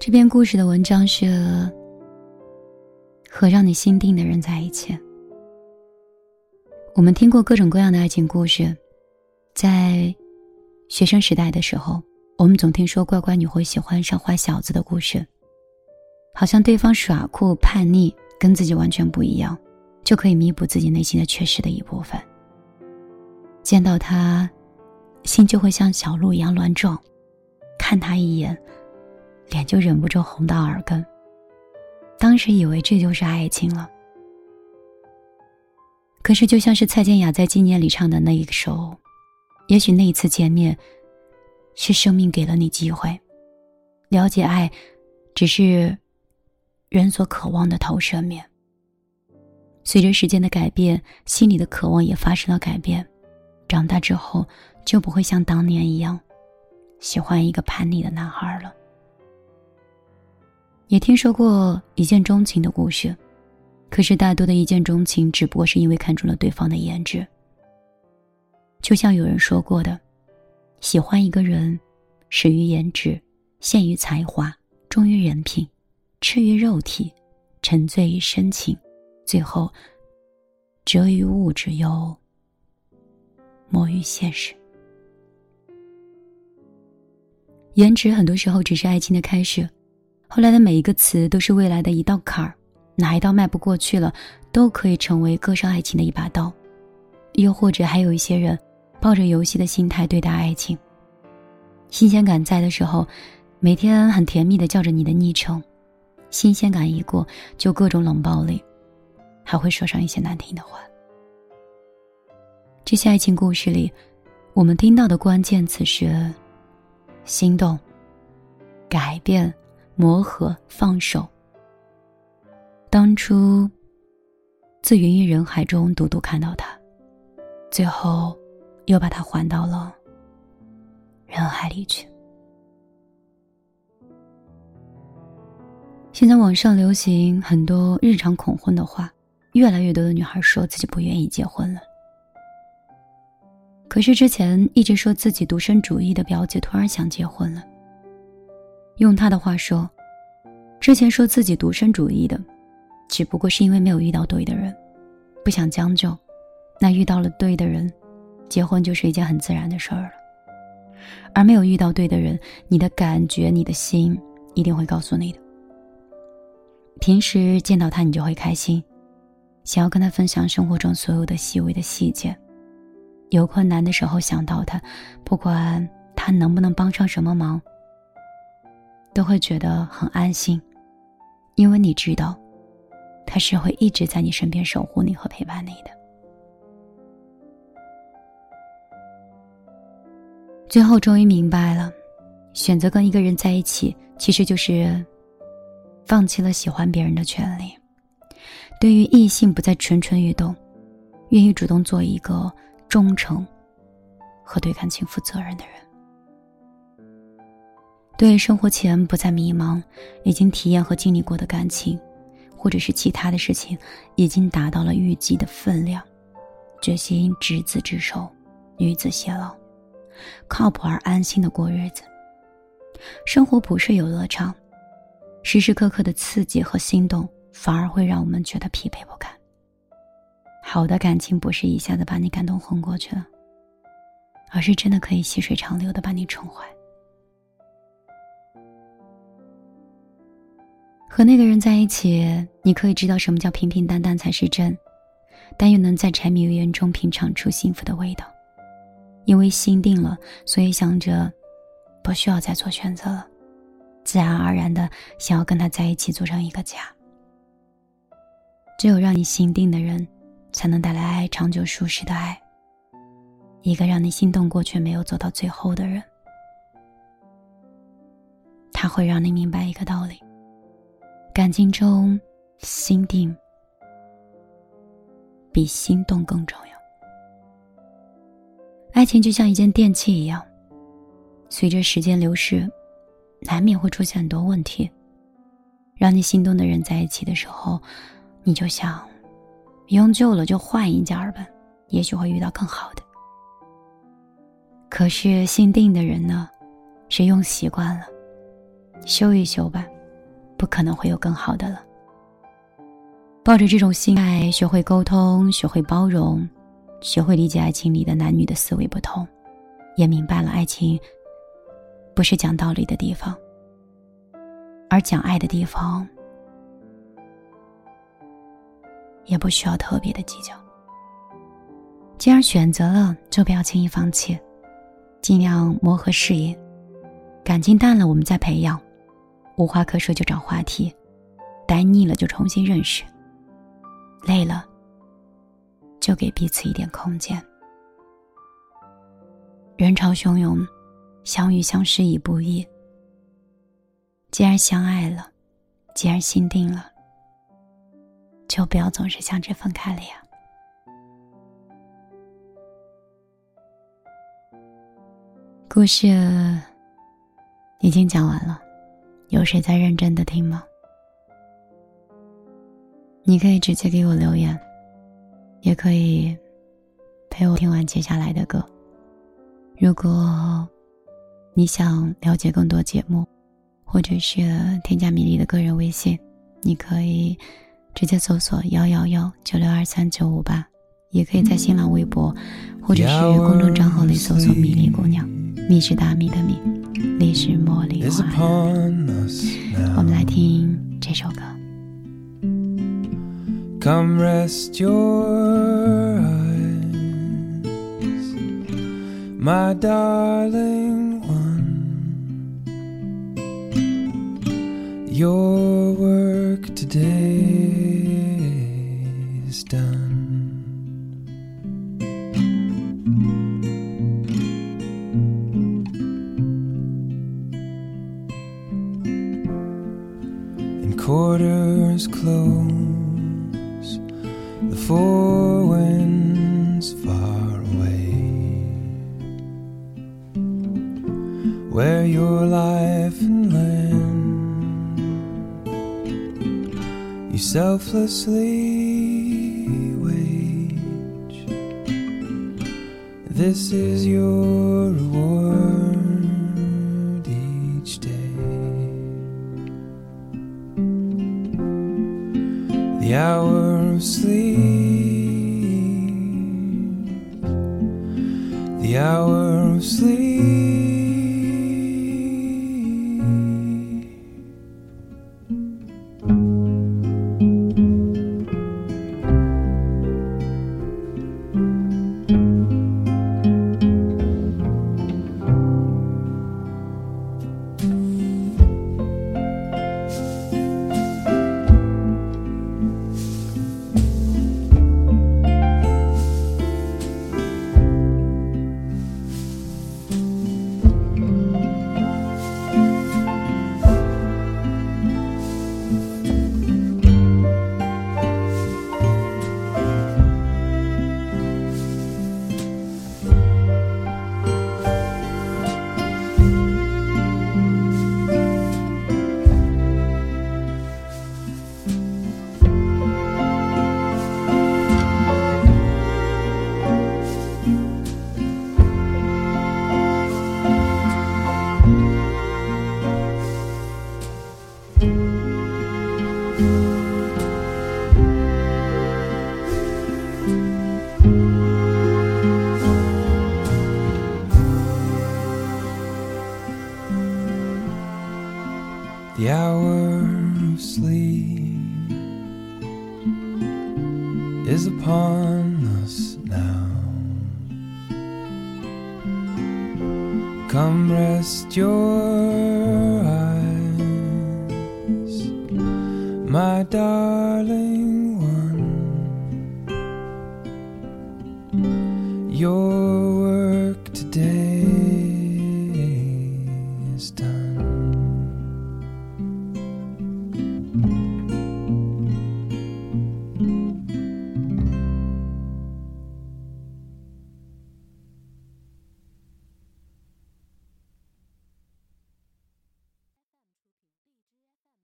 这篇故事的文章是和让你心定的人在一起。我们听过各种各样的爱情故事，在学生时代的时候，我们总听说乖乖女会喜欢上坏小子的故事，好像对方耍酷叛逆，跟自己完全不一样，就可以弥补自己内心的缺失的一部分。见到他，心就会像小鹿一样乱撞，看他一眼。脸就忍不住红到耳根。当时以为这就是爱情了，可是就像是蔡健雅在《纪念》里唱的那一首，也许那一次见面，是生命给了你机会，了解爱，只是人所渴望的投射面。随着时间的改变，心里的渴望也发生了改变，长大之后就不会像当年一样，喜欢一个叛逆的男孩了。也听说过一见钟情的故事，可是大多的一见钟情只不过是因为看中了对方的颜值。就像有人说过的，喜欢一个人，始于颜值，陷于才华，忠于人品，痴于肉体，沉醉于深情，最后折于物质，又魔于现实。颜值很多时候只是爱情的开始。后来的每一个词都是未来的一道坎儿，哪一道迈不过去了，都可以成为割伤爱情的一把刀。又或者还有一些人，抱着游戏的心态对待爱情。新鲜感在的时候，每天很甜蜜的叫着你的昵称；新鲜感一过，就各种冷暴力，还会说上一些难听的话。这些爱情故事里，我们听到的关键词是：心动、改变。磨合，放手。当初，自芸芸人海中独独看到他，最后，又把他还到了人海里去。现在网上流行很多日常恐婚的话，越来越多的女孩说自己不愿意结婚了。可是之前一直说自己独身主义的表姐突然想结婚了。用他的话说，之前说自己独身主义的，只不过是因为没有遇到对的人，不想将就。那遇到了对的人，结婚就是一件很自然的事儿了。而没有遇到对的人，你的感觉、你的心一定会告诉你的。平时见到他，你就会开心，想要跟他分享生活中所有的细微的细节。有困难的时候想到他，不管他能不能帮上什么忙。都会觉得很安心，因为你知道，他是会一直在你身边守护你和陪伴你的。最后终于明白了，选择跟一个人在一起，其实就是放弃了喜欢别人的权利。对于异性，不再蠢蠢欲动，愿意主动做一个忠诚和对感情负责任的人。对生活前不再迷茫，已经体验和经历过的感情，或者是其他的事情，已经达到了预计的分量，决心执子之手，与子偕老，靠谱而安心的过日子。生活不是游乐场，时时刻刻的刺激和心动，反而会让我们觉得疲惫不堪。好的感情不是一下子把你感动昏过去了，而是真的可以细水长流的把你宠坏。和那个人在一起，你可以知道什么叫平平淡淡才是真，但又能在柴米油盐中品尝出幸福的味道。因为心定了，所以想着不需要再做选择了，自然而然的想要跟他在一起组成一个家。只有让你心定的人，才能带来爱长久舒适的爱。一个让你心动过却没有走到最后的人，他会让你明白一个道理。感情中，心定比心动更重要。爱情就像一件电器一样，随着时间流逝，难免会出现很多问题。让你心动的人在一起的时候，你就想用旧了就换一件儿吧，也许会遇到更好的。可是心定的人呢，是用习惯了，修一修吧，不可能会有更好的了。抱着这种心态，学会沟通，学会包容，学会理解爱情里的男女的思维不同，也明白了爱情不是讲道理的地方，而讲爱的地方，也不需要特别的计较。既然选择了，就不要轻易放弃，尽量磨合适应。感情淡了，我们再培养；无话可说就找话题；待腻了就重新认识；累了就给彼此一点空间。人潮汹涌，相遇相识已不易。既然相爱了，既然心定了，就不要总是想着分开了呀。故事已经讲完了，有谁在认真的听吗？你可以直接给我留言，也可以陪我听完接下来的歌。如果你想了解更多节目，或者是添加米粒的个人微信，你可以直接搜索幺幺幺九六二三九五八，也可以在新浪微博或者是公众账号里搜索“米粒姑娘”。密是大米的米，历是茉莉花。我们来听这首歌。Come rest your eyes, my darling one. Your work today is done. Quarters close, the four winds far away, where your life and land you selflessly wage. This is your reward. The hour of sleep, the hour of sleep. The hour of sleep is upon us now. Come rest your eyes, my darling